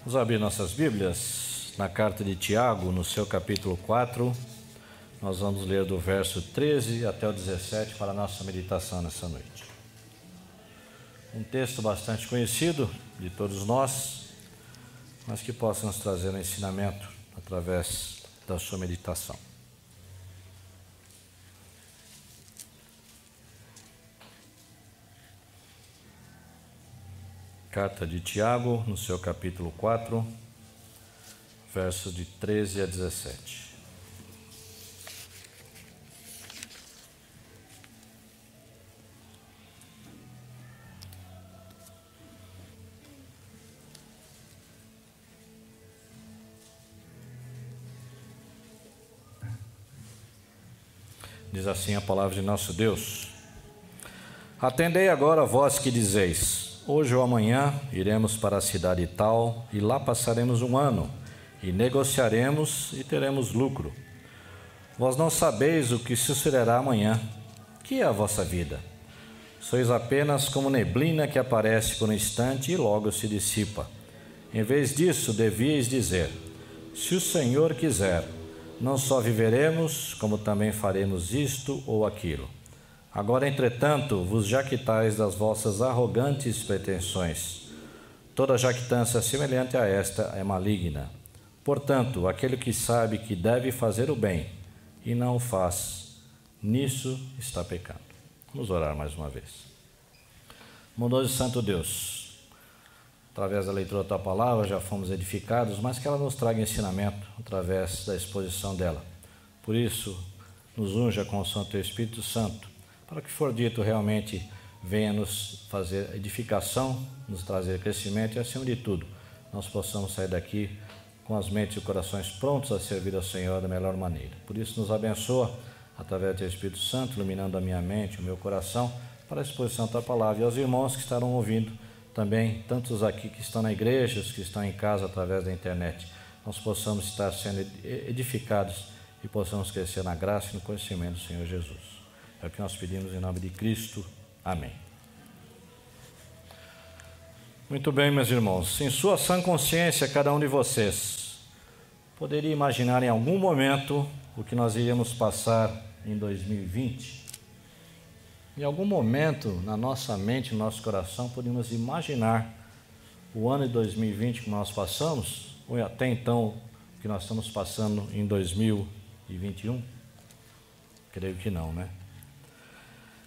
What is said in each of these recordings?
Vamos abrir nossas Bíblias na carta de Tiago, no seu capítulo 4. Nós vamos ler do verso 13 até o 17 para a nossa meditação nessa noite. Um texto bastante conhecido de todos nós, mas que possa nos trazer um ensinamento através da sua meditação. Carta de Tiago, no seu capítulo 4, versos de 13 a 17. Diz assim a palavra de nosso Deus: Atendei agora vós que dizeis: Hoje ou amanhã iremos para a cidade tal e lá passaremos um ano e negociaremos e teremos lucro. Vós não sabeis o que sucederá amanhã. Que é a vossa vida? Sois apenas como neblina que aparece por um instante e logo se dissipa. Em vez disso, devíeis dizer: Se o Senhor quiser, não só viveremos, como também faremos isto ou aquilo. Agora, entretanto, vos jactais das vossas arrogantes pretensões. Toda jactância semelhante a esta é maligna. Portanto, aquele que sabe que deve fazer o bem e não o faz, nisso está pecando. Vamos orar mais uma vez. Bondoso e Santo Deus, através da leitura da tua palavra já fomos edificados, mas que ela nos traga ensinamento através da exposição dela. Por isso, nos unja com o Santo Espírito Santo para que for dito realmente venha nos fazer edificação, nos trazer crescimento e, acima de tudo, nós possamos sair daqui com as mentes e corações prontos a servir ao Senhor da melhor maneira. Por isso, nos abençoa através do Espírito Santo, iluminando a minha mente, o meu coração, para a exposição da palavra. E aos irmãos que estarão ouvindo também, tantos aqui que estão na igreja, os que estão em casa através da internet, nós possamos estar sendo edificados e possamos crescer na graça e no conhecimento do Senhor Jesus. É o que nós pedimos em nome de Cristo. Amém. Muito bem, meus irmãos. Em sua sã consciência, cada um de vocês poderia imaginar em algum momento o que nós iríamos passar em 2020? Em algum momento, na nossa mente, no nosso coração, podemos imaginar o ano de 2020 que nós passamos, ou até então o que nós estamos passando em 2021? Creio que não, né?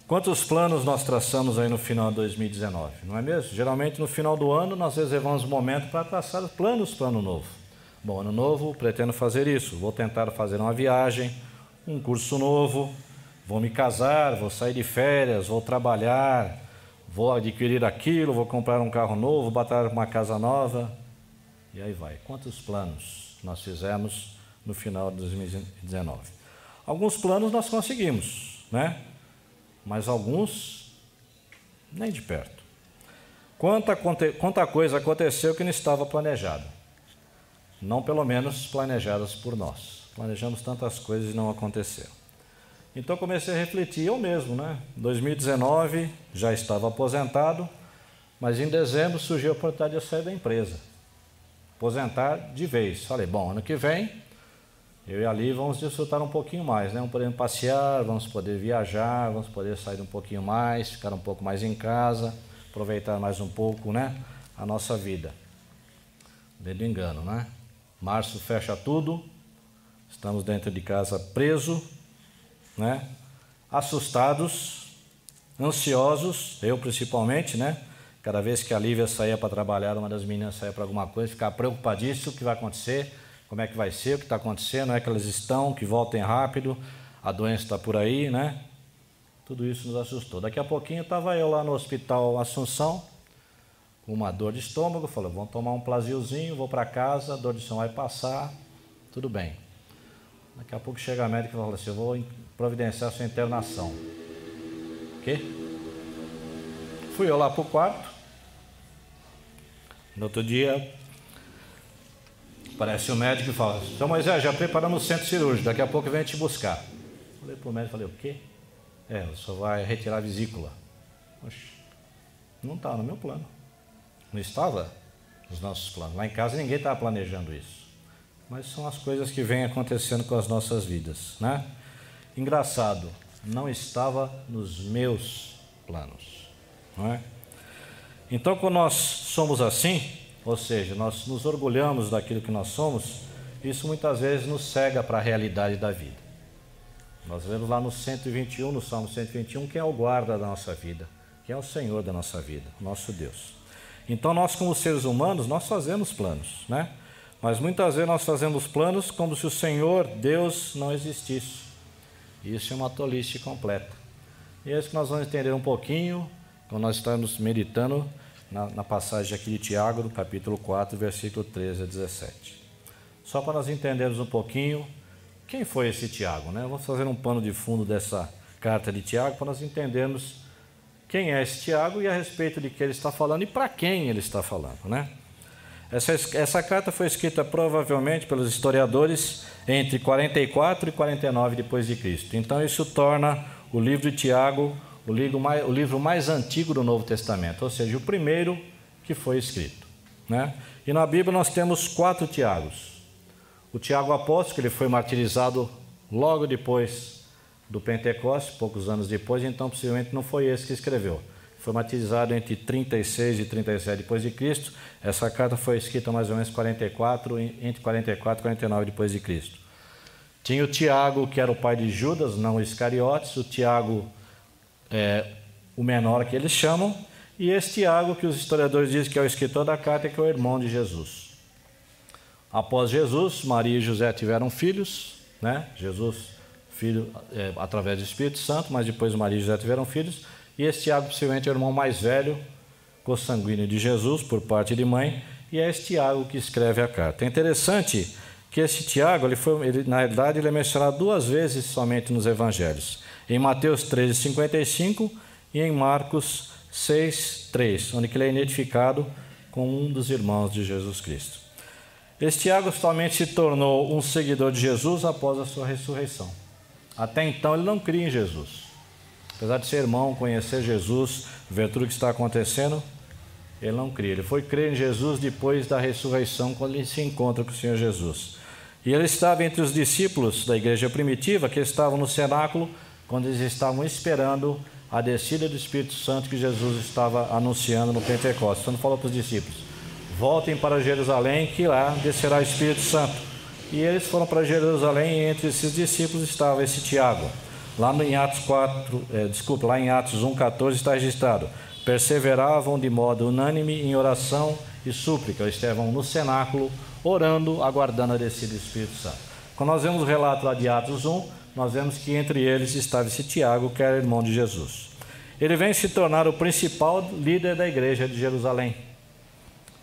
Quantos planos nós traçamos aí no final de 2019, não é mesmo? Geralmente no final do ano nós reservamos um momento para traçar planos para ano novo. Bom, ano novo pretendo fazer isso, vou tentar fazer uma viagem, um curso novo, vou me casar, vou sair de férias, vou trabalhar, vou adquirir aquilo, vou comprar um carro novo, bater uma casa nova. E aí vai. Quantos planos nós fizemos no final de 2019? Alguns planos nós conseguimos, né? Mas alguns nem de perto. Quanta, quanta coisa aconteceu que não estava planejada. Não pelo menos planejadas por nós. Planejamos tantas coisas e não aconteceram. Então comecei a refletir eu mesmo, né? 2019 já estava aposentado, mas em dezembro surgiu a oportunidade de eu sair da empresa. Aposentar de vez. Falei, bom, ano que vem eu e ali vamos desfrutar um pouquinho mais, né? Vamos poder passear, vamos poder viajar, vamos poder sair um pouquinho mais, ficar um pouco mais em casa, aproveitar mais um pouco, né? A nossa vida. Dedo engano, né? Março fecha tudo, estamos dentro de casa preso, né? Assustados, ansiosos, eu principalmente, né? Cada vez que a Lívia saía para trabalhar, uma das meninas saía para alguma coisa, ficava preocupadíssimo o que vai acontecer como é que vai ser, o que está acontecendo, é que elas estão, que voltem rápido, a doença está por aí, né? Tudo isso nos assustou. Daqui a pouquinho estava eu lá no hospital Assunção, com uma dor de estômago, falei, vamos tomar um plaziozinho, vou para casa, a dor de estômago vai passar, tudo bem. Daqui a pouco chega a médica e fala assim, eu vou providenciar sua internação. O quê? Fui eu lá para o quarto. No outro dia, Parece o médico e fala: Então, Moisés, já preparamos o centro cirúrgico, daqui a pouco vem te buscar. Falei para o médico: falei, O quê? É, só vai retirar a vesícula. Oxe, não está no meu plano. Não estava? os nossos planos. Lá em casa ninguém estava planejando isso. Mas são as coisas que vêm acontecendo com as nossas vidas, né? Engraçado, não estava nos meus planos, não é? Então, quando nós somos assim, ou seja, nós nos orgulhamos daquilo que nós somos, isso muitas vezes nos cega para a realidade da vida. Nós vemos lá no 121, no Salmo 121, quem é o guarda da nossa vida, quem é o Senhor da nossa vida, nosso Deus. Então nós como seres humanos, nós fazemos planos, né? Mas muitas vezes nós fazemos planos como se o Senhor, Deus, não existisse. Isso é uma tolice completa. E é isso que nós vamos entender um pouquinho quando nós estamos meditando na, na passagem aqui de Tiago, no capítulo 4, versículo 13 a 17. Só para nós entendermos um pouquinho quem foi esse Tiago, né? Vamos fazer um pano de fundo dessa carta de Tiago para nós entendermos quem é esse Tiago e a respeito de que ele está falando e para quem ele está falando, né? Essa, essa carta foi escrita provavelmente pelos historiadores entre 44 e 49 depois de Cristo. Então isso torna o livro de Tiago o livro, mais, o livro mais antigo do Novo Testamento, ou seja, o primeiro que foi escrito. Né? E na Bíblia nós temos quatro Tiagos. O Tiago Apóstolo, ele foi martirizado logo depois do Pentecostes, poucos anos depois, então possivelmente não foi esse que escreveu. Foi martirizado entre 36 e 37 depois de Cristo. Essa carta foi escrita mais ou menos 44, entre 44 e 49 depois de Cristo. Tinha o Tiago, que era o pai de Judas, não Iscariotes, o Tiago é, o menor que eles chamam, e esse Tiago, que os historiadores dizem que é o escritor da carta, que é o irmão de Jesus. Após Jesus, Maria e José tiveram filhos, né? Jesus, filho é, através do Espírito Santo, mas depois Maria e José tiveram filhos, e esse Tiago possivelmente é o irmão mais velho, consanguíneo de Jesus, por parte de mãe, e é esse Tiago que escreve a carta. É interessante que esse Tiago, ele foi, ele, na realidade, ele é mencionado duas vezes somente nos evangelhos em Mateus 13, 55 e em Marcos 6, 3, onde ele é identificado com um dos irmãos de Jesus Cristo. Este Tiago somente se tornou um seguidor de Jesus após a sua ressurreição. Até então ele não cria em Jesus. Apesar de ser irmão, conhecer Jesus, ver tudo o que está acontecendo, ele não cria. Ele foi crer em Jesus depois da ressurreição, quando ele se encontra com o Senhor Jesus. E ele estava entre os discípulos da igreja primitiva que estavam no cenáculo quando eles estavam esperando a descida do Espírito Santo que Jesus estava anunciando no Pentecostes. Então falou para os discípulos: voltem para Jerusalém, que lá descerá o Espírito Santo. E eles foram para Jerusalém, e entre esses discípulos estava esse Tiago. Lá em Atos 4, é, desculpa, lá em Atos 1,14 está registrado: perseveravam de modo unânime em oração e súplica. Estavam no cenáculo, orando, aguardando a descida do Espírito Santo. Quando nós vemos o relato lá de Atos 1, nós vemos que entre eles estava esse Tiago, que era irmão de Jesus. Ele vem se tornar o principal líder da igreja de Jerusalém,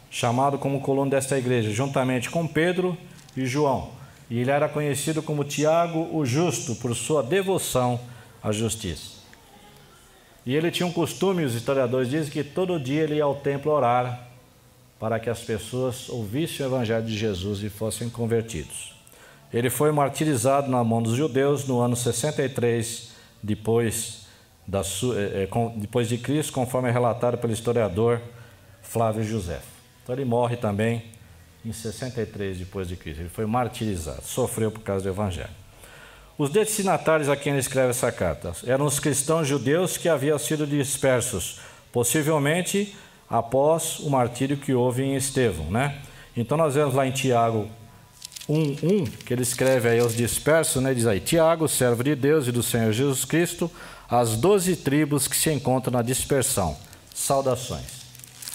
chamado como colono desta igreja, juntamente com Pedro e João. E ele era conhecido como Tiago o Justo, por sua devoção à justiça. E ele tinha um costume, os historiadores dizem, que todo dia ele ia ao templo orar para que as pessoas ouvissem o evangelho de Jesus e fossem convertidos. Ele foi martirizado na mão dos judeus no ano 63 depois, da, é, depois de Cristo, conforme é relatado pelo historiador Flávio José. Então ele morre também em 63 depois de Cristo. Ele foi martirizado, sofreu por causa do Evangelho. Os destinatários a quem ele escreve essa carta eram os cristãos judeus que haviam sido dispersos, possivelmente após o martírio que houve em Estevão, né? Então nós vemos lá em Tiago 1:1, que ele escreve aí aos dispersos, né? Diz aí: Tiago, servo de Deus e do Senhor Jesus Cristo, as doze tribos que se encontram na dispersão. Saudações.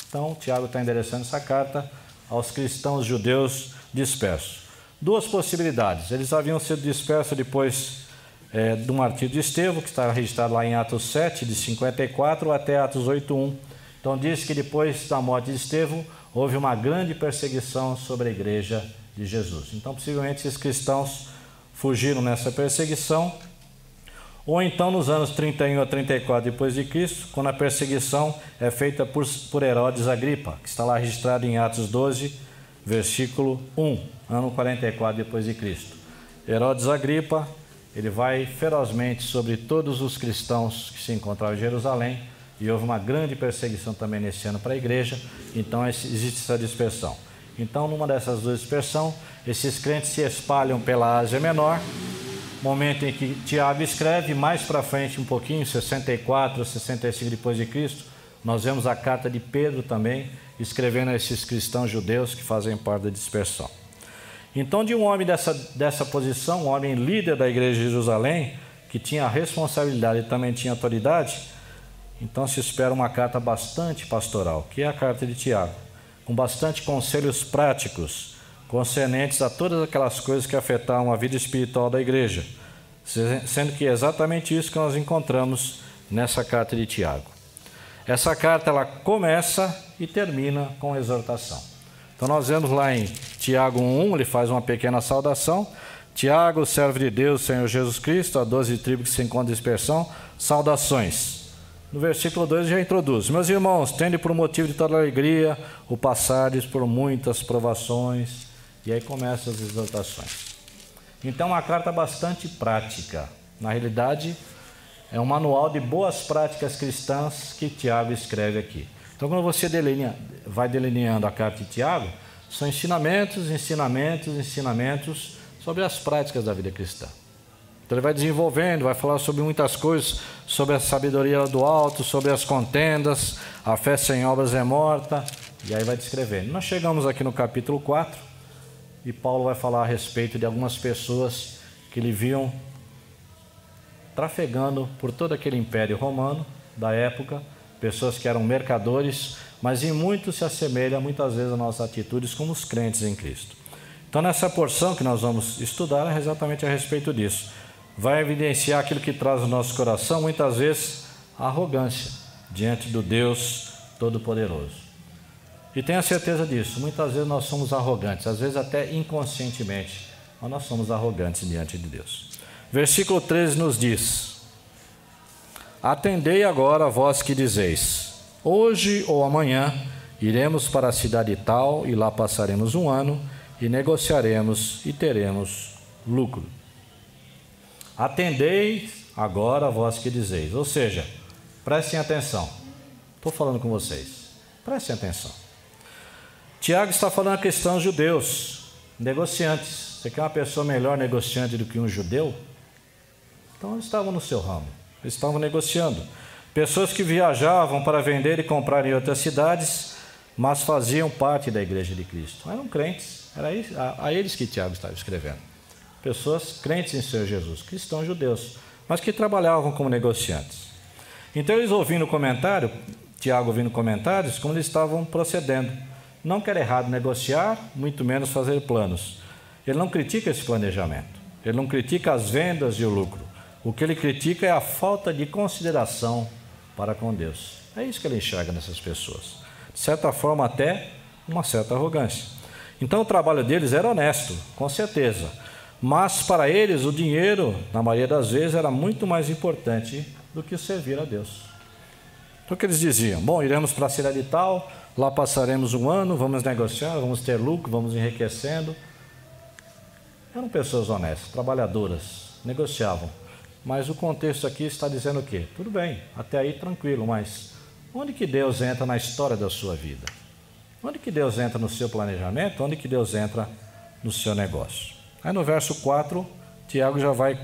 Então, Tiago está endereçando essa carta aos cristãos judeus dispersos. Duas possibilidades. Eles haviam sido dispersos depois é, do martírio de Estevão, que está registrado lá em Atos 7, de 54 até Atos 8:1. Então diz que depois da morte de Estevão houve uma grande perseguição sobre a igreja de Jesus. Então, possivelmente, esses cristãos fugiram nessa perseguição, ou então nos anos 31 a 34 depois de Cristo, quando a perseguição é feita por, por Herodes Agripa, que está lá registrado em Atos 12, versículo 1, ano 44 depois de Cristo. Herodes Agripa, ele vai ferozmente sobre todos os cristãos que se encontravam em Jerusalém, e houve uma grande perseguição também nesse ano para a igreja, então existe essa dispersão. Então, numa dessas duas dispersões, esses crentes se espalham pela Ásia Menor, momento em que Tiago escreve, mais para frente um pouquinho, 64, 65 depois de Cristo, nós vemos a carta de Pedro também, escrevendo a esses cristãos judeus que fazem parte da dispersão. Então, de um homem dessa, dessa posição, um homem líder da igreja de Jerusalém, que tinha responsabilidade e também tinha autoridade, então se espera uma carta bastante pastoral, que é a carta de Tiago, com bastante conselhos práticos concernentes a todas aquelas coisas que afetavam a vida espiritual da igreja, sendo que é exatamente isso que nós encontramos nessa carta de Tiago. Essa carta ela começa e termina com exortação. Então nós vemos lá em Tiago 1, ele faz uma pequena saudação. Tiago, servo de Deus, Senhor Jesus Cristo, a doze tribos que se encontram em dispersão, saudações. No versículo 2 já introduz: Meus irmãos, tende por motivo de toda alegria o passares por muitas provações. E aí começam as exortações. Então, uma carta bastante prática. Na realidade, é um manual de boas práticas cristãs que Tiago escreve aqui. Então, quando você delinea, vai delineando a carta de Tiago, são ensinamentos, ensinamentos, ensinamentos sobre as práticas da vida cristã. Então ele vai desenvolvendo, vai falar sobre muitas coisas, sobre a sabedoria do alto, sobre as contendas, a fé sem obras é morta, e aí vai descrevendo. Nós chegamos aqui no capítulo 4, e Paulo vai falar a respeito de algumas pessoas que ele viam trafegando por todo aquele império romano da época, pessoas que eram mercadores, mas em muito se assemelha muitas vezes a nossas atitudes como os crentes em Cristo. Então, nessa porção que nós vamos estudar é exatamente a respeito disso vai evidenciar aquilo que traz no nosso coração, muitas vezes, arrogância diante do Deus Todo-Poderoso. E tenha certeza disso, muitas vezes nós somos arrogantes, às vezes até inconscientemente, mas nós somos arrogantes diante de Deus. Versículo 13 nos diz: Atendei agora a vós que dizeis: Hoje ou amanhã iremos para a cidade tal e lá passaremos um ano e negociaremos e teremos lucro. Atendei agora a vós que dizeis. Ou seja, prestem atenção. Estou falando com vocês. Prestem atenção. Tiago está falando a questão judeus, negociantes. Você quer uma pessoa melhor negociante do que um judeu? Então eles estavam no seu ramo, eles estavam negociando. Pessoas que viajavam para vender e comprar em outras cidades, mas faziam parte da igreja de Cristo. Eram crentes, era a, a eles que Tiago estava escrevendo pessoas crentes em Senhor Jesus, cristãos judeus, mas que trabalhavam como negociantes. Então eles ouvindo comentário, Tiago ouvindo comentários, como eles estavam procedendo. Não quer errado negociar, muito menos fazer planos. Ele não critica esse planejamento, ele não critica as vendas e o lucro. O que ele critica é a falta de consideração para com Deus. É isso que ele enxerga nessas pessoas. De certa forma, até uma certa arrogância. Então, o trabalho deles era honesto, com certeza mas para eles o dinheiro, na maioria das vezes, era muito mais importante do que servir a Deus. Então o que eles diziam? Bom, iremos para a cidade tal, lá passaremos um ano, vamos negociar, vamos ter lucro, vamos enriquecendo. Eram pessoas honestas, trabalhadoras, negociavam. Mas o contexto aqui está dizendo o quê? Tudo bem, até aí tranquilo, mas onde que Deus entra na história da sua vida? Onde que Deus entra no seu planejamento? Onde que Deus entra no seu negócio? Aí no verso 4, Tiago já vai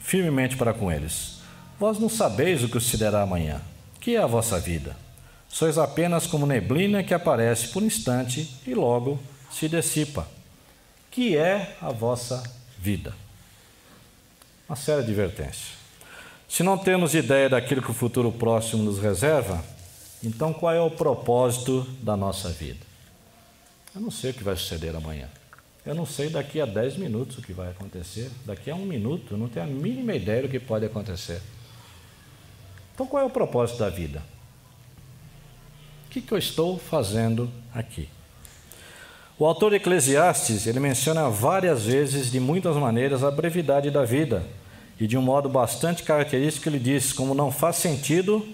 firmemente para com eles. Vós não sabeis o que sucederá amanhã. Que é a vossa vida? Sois apenas como neblina que aparece por instante e logo se dissipa. Que é a vossa vida? Uma séria advertência. Se não temos ideia daquilo que o futuro próximo nos reserva, então qual é o propósito da nossa vida? Eu não sei o que vai suceder amanhã. Eu não sei daqui a 10 minutos o que vai acontecer. Daqui a um minuto, eu não tenho a mínima ideia do que pode acontecer. Então, qual é o propósito da vida? O que, que eu estou fazendo aqui? O autor Eclesiastes, ele menciona várias vezes, de muitas maneiras, a brevidade da vida. E de um modo bastante característico, ele diz: como não faz sentido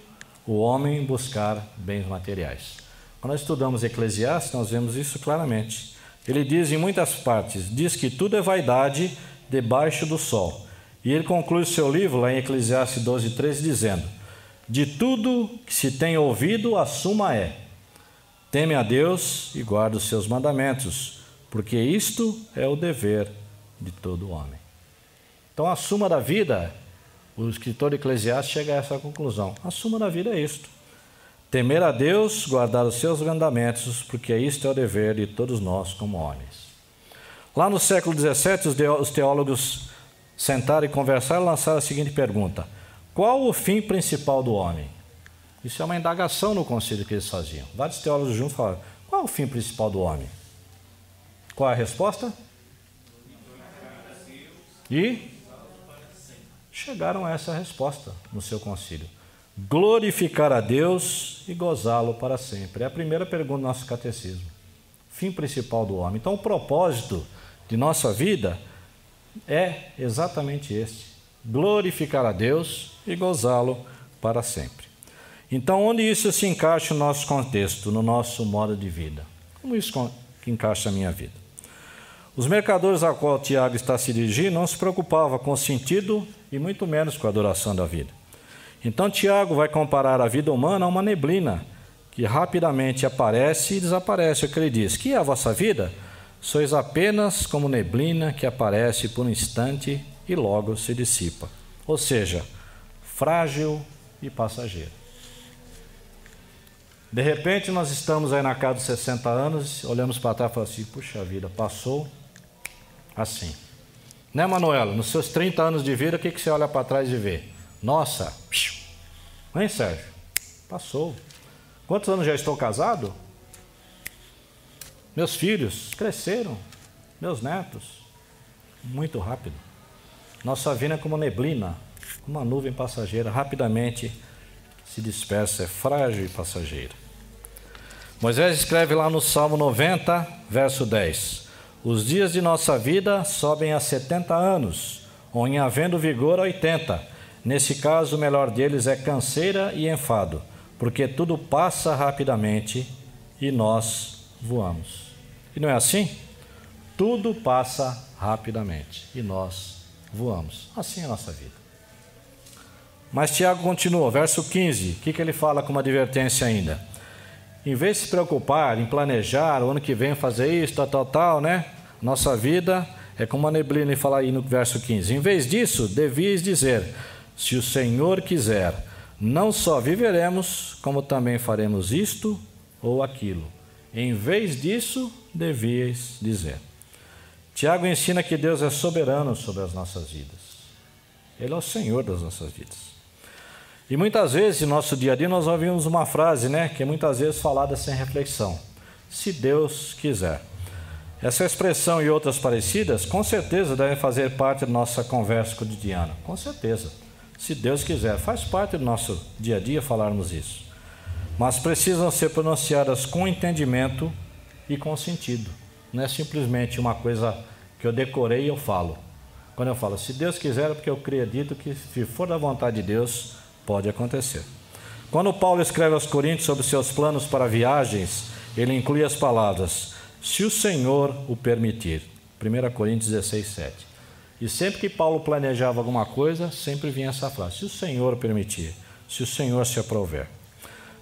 o homem buscar bens materiais. Quando nós estudamos Eclesiastes, nós vemos isso claramente. Ele diz em muitas partes: diz que tudo é vaidade debaixo do sol. E ele conclui seu livro, lá em Eclesiastes 12, 13, dizendo: de tudo que se tem ouvido, a suma é: teme a Deus e guarda os seus mandamentos, porque isto é o dever de todo homem. Então, a suma da vida, o escritor eclesiástico chega a essa conclusão: a suma da vida é isto. Temer a Deus, guardar os seus mandamentos, porque isto é o dever de todos nós como homens. Lá no século XVII, os teólogos sentaram e conversaram e lançaram a seguinte pergunta: Qual o fim principal do homem? Isso é uma indagação no conselho que eles faziam. Vários teólogos juntos falaram: Qual é o fim principal do homem? Qual é a resposta? E chegaram a essa resposta no seu concílio. Glorificar a Deus e gozá-lo para sempre. É a primeira pergunta do nosso catecismo. Fim principal do homem. Então, o propósito de nossa vida é exatamente esse: glorificar a Deus e gozá-lo para sempre. Então, onde isso se encaixa no nosso contexto, no nosso modo de vida? Como isso encaixa a minha vida? Os mercadores a qual Tiago está se dirigindo não se preocupavam com o sentido e muito menos com a duração da vida. Então Tiago vai comparar a vida humana a uma neblina que rapidamente aparece e desaparece. O que ele diz? Que é a vossa vida? Sois apenas como neblina que aparece por um instante e logo se dissipa. Ou seja, frágil e passageiro. De repente nós estamos aí na casa dos 60 anos, olhamos para trás e falamos assim, puxa vida, passou assim. Né, Manuela? Nos seus 30 anos de vida, o que, que você olha para trás e vê? Nossa, hein, Sérgio? Passou. Quantos anos já estou casado? Meus filhos cresceram, meus netos, muito rápido. Nossa vida é como neblina, uma nuvem passageira, rapidamente se dispersa, é frágil e passageira. Moisés escreve lá no Salmo 90, verso 10: os dias de nossa vida sobem a 70 anos, ou em havendo vigor a 80. Nesse caso, o melhor deles é canseira e enfado, porque tudo passa rapidamente e nós voamos. E não é assim? Tudo passa rapidamente e nós voamos. Assim é a nossa vida. Mas Tiago continua, verso 15, o que, que ele fala como advertência ainda? Em vez de se preocupar em planejar o ano que vem fazer isso, tal, tal, tal, né? Nossa vida é como a neblina, e fala aí no verso 15. Em vez disso, devias dizer: se o Senhor quiser, não só viveremos, como também faremos isto ou aquilo. Em vez disso, devias dizer. Tiago ensina que Deus é soberano sobre as nossas vidas. Ele é o Senhor das nossas vidas. E muitas vezes, em nosso dia a dia, nós ouvimos uma frase, né, que é muitas vezes falada sem reflexão: se Deus quiser. Essa expressão e outras parecidas, com certeza, devem fazer parte da nossa conversa cotidiana. Com certeza. Se Deus quiser, faz parte do nosso dia a dia falarmos isso. Mas precisam ser pronunciadas com entendimento e com sentido. Não é simplesmente uma coisa que eu decorei e eu falo. Quando eu falo, se Deus quiser, é porque eu acredito que, se for da vontade de Deus, Pode acontecer. Quando Paulo escreve aos Coríntios sobre seus planos para viagens, ele inclui as palavras: se o Senhor o permitir. 1 Coríntios 16, 7. E sempre que Paulo planejava alguma coisa, sempre vinha essa frase: se o Senhor permitir, se o Senhor se aprover.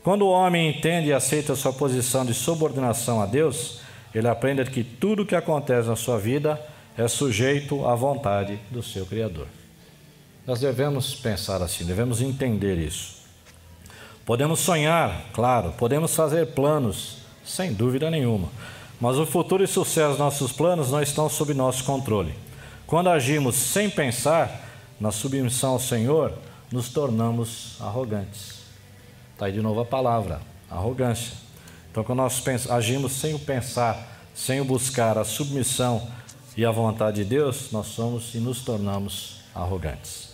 Quando o homem entende e aceita sua posição de subordinação a Deus, ele aprende que tudo o que acontece na sua vida é sujeito à vontade do seu Criador. Nós devemos pensar assim, devemos entender isso. Podemos sonhar, claro, podemos fazer planos, sem dúvida nenhuma, mas o futuro e sucesso dos nossos planos não estão sob nosso controle. Quando agimos sem pensar na submissão ao Senhor, nos tornamos arrogantes. Está aí de novo a palavra, arrogância. Então, quando nós agimos sem o pensar, sem o buscar a submissão e a vontade de Deus, nós somos e nos tornamos arrogantes.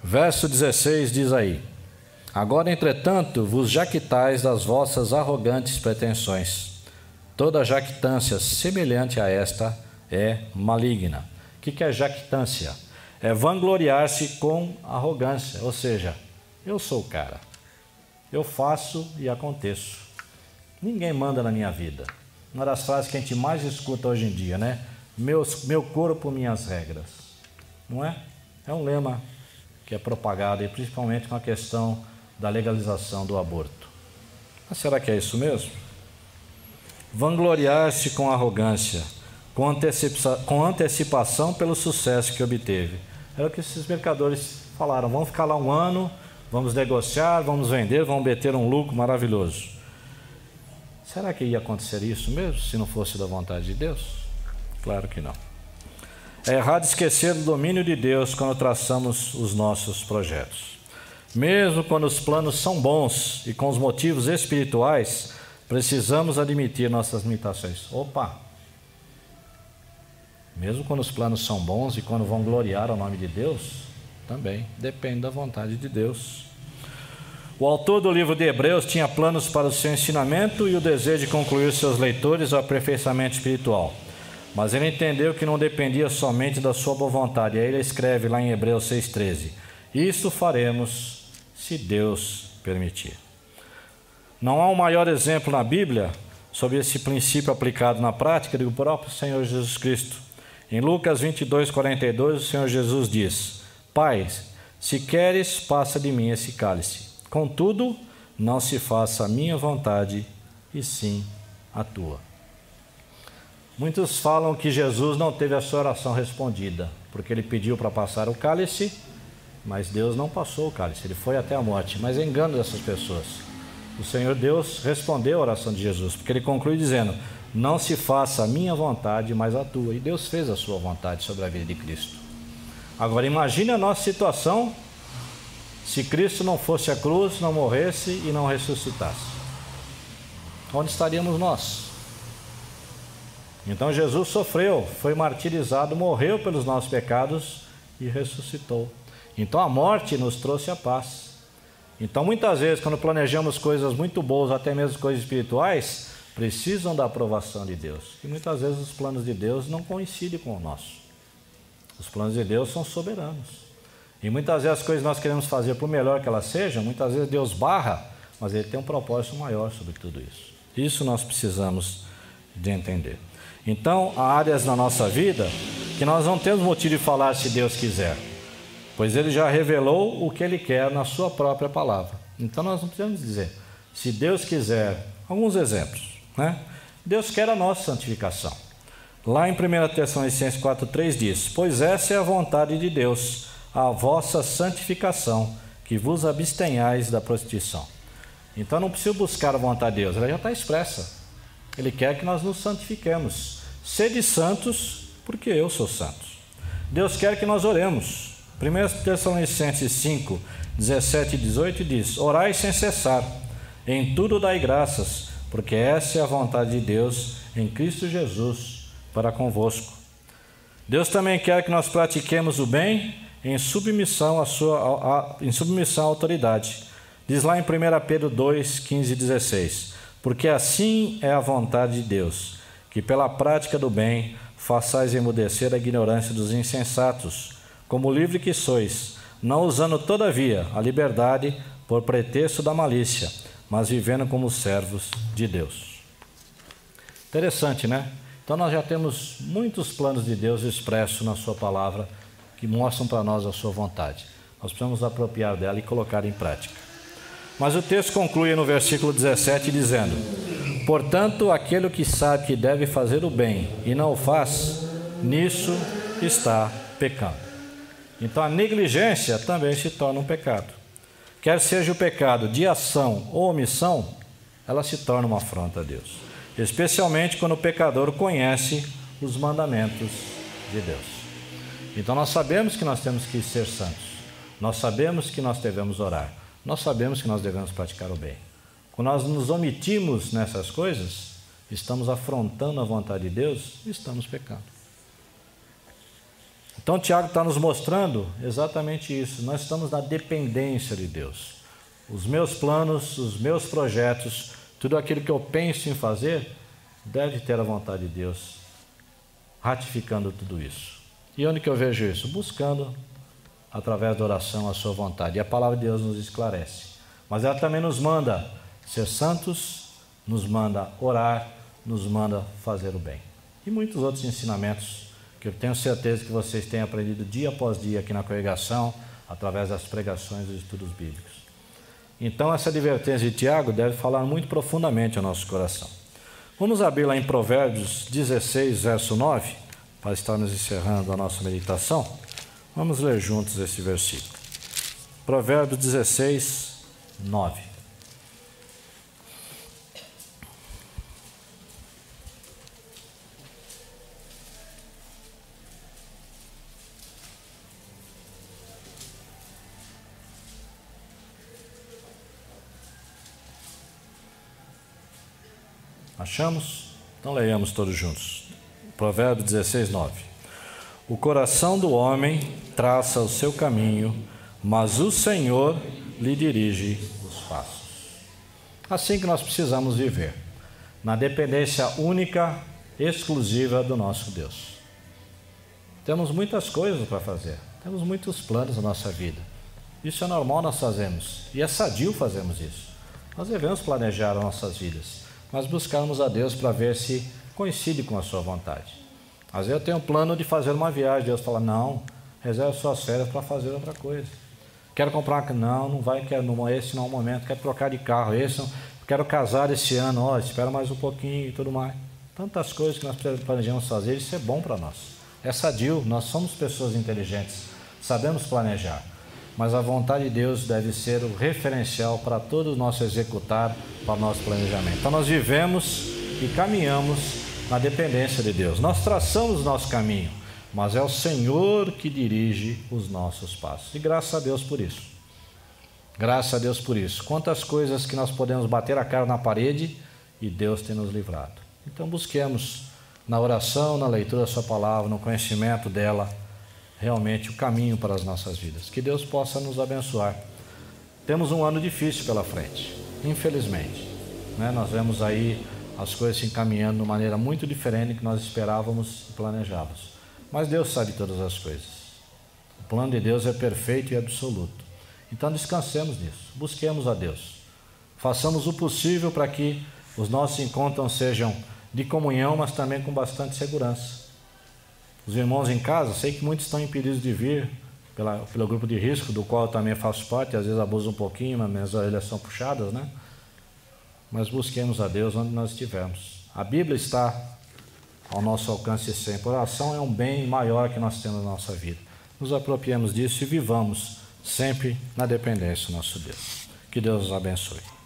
Verso 16 diz aí: Agora, entretanto, vos jactais das vossas arrogantes pretensões. Toda jactância semelhante a esta é maligna. O que é jactância? É vangloriar-se com arrogância, ou seja, eu sou o cara, eu faço e aconteço. Ninguém manda na minha vida. Uma das frases que a gente mais escuta hoje em dia, né? Meu, meu corpo, minhas regras. Não é? É um lema que é propagada, e principalmente com a questão da legalização do aborto. Mas será que é isso mesmo? Vangloriar-se com arrogância, com, com antecipação pelo sucesso que obteve. Era o que esses mercadores falaram: vamos ficar lá um ano, vamos negociar, vamos vender, vamos meter um lucro maravilhoso. Será que ia acontecer isso mesmo, se não fosse da vontade de Deus? Claro que não. É errado esquecer do domínio de Deus quando traçamos os nossos projetos. Mesmo quando os planos são bons e com os motivos espirituais, precisamos admitir nossas limitações. Opa! Mesmo quando os planos são bons e quando vão gloriar o nome de Deus, também depende da vontade de Deus. O autor do livro de Hebreus tinha planos para o seu ensinamento e o desejo de concluir seus leitores ao aperfeiçoamento espiritual. Mas ele entendeu que não dependia somente da sua boa vontade. E aí ele escreve lá em Hebreus 6,13: Isso faremos se Deus permitir. Não há um maior exemplo na Bíblia sobre esse princípio aplicado na prática do próprio Senhor Jesus Cristo. Em Lucas 22, 42, o Senhor Jesus diz: Pai, se queres, passa de mim esse cálice. Contudo, não se faça a minha vontade, e sim a tua. Muitos falam que Jesus não teve a sua oração respondida, porque ele pediu para passar o cálice, mas Deus não passou o cálice, ele foi até a morte. Mas é engano dessas pessoas. O Senhor Deus respondeu a oração de Jesus, porque ele conclui dizendo: Não se faça a minha vontade, mas a tua. E Deus fez a sua vontade sobre a vida de Cristo. Agora imagine a nossa situação se Cristo não fosse a cruz, não morresse e não ressuscitasse. Onde estaríamos nós? Então Jesus sofreu, foi martirizado, morreu pelos nossos pecados e ressuscitou. Então a morte nos trouxe a paz. Então muitas vezes, quando planejamos coisas muito boas, até mesmo coisas espirituais, precisam da aprovação de Deus. E muitas vezes os planos de Deus não coincidem com o nosso. Os planos de Deus são soberanos. E muitas vezes as coisas nós queremos fazer por melhor que elas sejam, muitas vezes Deus barra, mas Ele tem um propósito maior sobre tudo isso. Isso nós precisamos de entender. Então, há áreas na nossa vida que nós não temos motivo de falar se Deus quiser, pois Ele já revelou o que Ele quer na Sua própria palavra. Então, nós não precisamos dizer, se Deus quiser, alguns exemplos. Né? Deus quer a nossa santificação. Lá em 1 Tessalonicenses 4,3 diz: Pois essa é a vontade de Deus a vossa santificação, que vos abstenhais da prostituição. Então não precisa buscar a vontade de Deus, ela já está expressa. Ele quer que nós nos santifiquemos. Sede santos, porque eu sou santo. Deus quer que nós oremos. 1 Tessalonicenses 5, 17 e 18 diz: Orai sem cessar, em tudo dai graças, porque essa é a vontade de Deus em Cristo Jesus para convosco. Deus também quer que nós pratiquemos o bem em submissão à, sua, a, em submissão à autoridade. Diz lá em 1 Pedro 2, 15 e 16: Porque assim é a vontade de Deus, que pela prática do bem façais emudecer a ignorância dos insensatos, como livre que sois, não usando todavia a liberdade por pretexto da malícia, mas vivendo como servos de Deus. Interessante, né? Então nós já temos muitos planos de Deus expressos na sua palavra que mostram para nós a sua vontade. Nós precisamos apropriar dela e colocar em prática. Mas o texto conclui no versículo 17 dizendo: Portanto, aquele que sabe que deve fazer o bem e não o faz, nisso está pecando. Então a negligência também se torna um pecado. Quer seja o pecado de ação ou omissão, ela se torna uma afronta a Deus. Especialmente quando o pecador conhece os mandamentos de Deus. Então nós sabemos que nós temos que ser santos. Nós sabemos que nós devemos orar. Nós sabemos que nós devemos praticar o bem. Quando nós nos omitimos nessas coisas, estamos afrontando a vontade de Deus e estamos pecando. Então Tiago está nos mostrando exatamente isso. Nós estamos na dependência de Deus. Os meus planos, os meus projetos, tudo aquilo que eu penso em fazer, deve ter a vontade de Deus, ratificando tudo isso. E onde que eu vejo isso? Buscando, através da oração, a sua vontade. E a palavra de Deus nos esclarece. Mas ela também nos manda ser santos, nos manda orar, nos manda fazer o bem. E muitos outros ensinamentos que eu tenho certeza que vocês têm aprendido dia após dia aqui na congregação, através das pregações e dos estudos bíblicos. Então, essa advertência de Tiago deve falar muito profundamente ao nosso coração. Vamos abrir lá em Provérbios 16, verso 9, para estarmos encerrando a nossa meditação. Vamos ler juntos esse versículo. Provérbios 16, 9. Achamos? Então leiamos todos juntos. Provérbio 16, 9. O coração do homem traça o seu caminho, mas o Senhor lhe dirige os passos. Assim que nós precisamos viver, na dependência única, exclusiva do nosso Deus. Temos muitas coisas para fazer, temos muitos planos na nossa vida. Isso é normal nós fazemos, e é sadio fazermos isso. Nós devemos planejar as nossas vidas mas buscarmos a Deus para ver se coincide com a sua vontade. Às vezes eu tenho um plano de fazer uma viagem, Deus fala, não, reserve suas férias para fazer outra coisa. Quero comprar não, não vai, quero, não, esse não é o momento, quero trocar de carro, esse não, quero casar esse ano, ó, espera mais um pouquinho e tudo mais. Tantas coisas que nós planejamos fazer, isso é bom para nós. É sadio, nós somos pessoas inteligentes, sabemos planejar mas a vontade de Deus deve ser o referencial para todo o nosso executar, para o nosso planejamento. Então nós vivemos e caminhamos na dependência de Deus. Nós traçamos nosso caminho, mas é o Senhor que dirige os nossos passos. E graças a Deus por isso. Graças a Deus por isso. Quantas coisas que nós podemos bater a cara na parede e Deus tem nos livrado. Então busquemos na oração, na leitura da Sua palavra, no conhecimento dela realmente o caminho para as nossas vidas. Que Deus possa nos abençoar. Temos um ano difícil pela frente, infelizmente. Né? Nós vemos aí as coisas se encaminhando de maneira muito diferente do que nós esperávamos e planejávamos. Mas Deus sabe todas as coisas. O plano de Deus é perfeito e absoluto. Então descansemos nisso, busquemos a Deus. Façamos o possível para que os nossos encontros sejam de comunhão, mas também com bastante segurança. Os irmãos em casa, sei que muitos estão impedidos de vir pela, pelo grupo de risco, do qual eu também faço parte, às vezes abuso um pouquinho, mas minhas orelhas são puxadas, né? Mas busquemos a Deus onde nós estivermos. A Bíblia está ao nosso alcance sempre. Oração é um bem maior que nós temos na nossa vida. Nos apropriemos disso e vivamos sempre na dependência do nosso Deus. Que Deus os abençoe.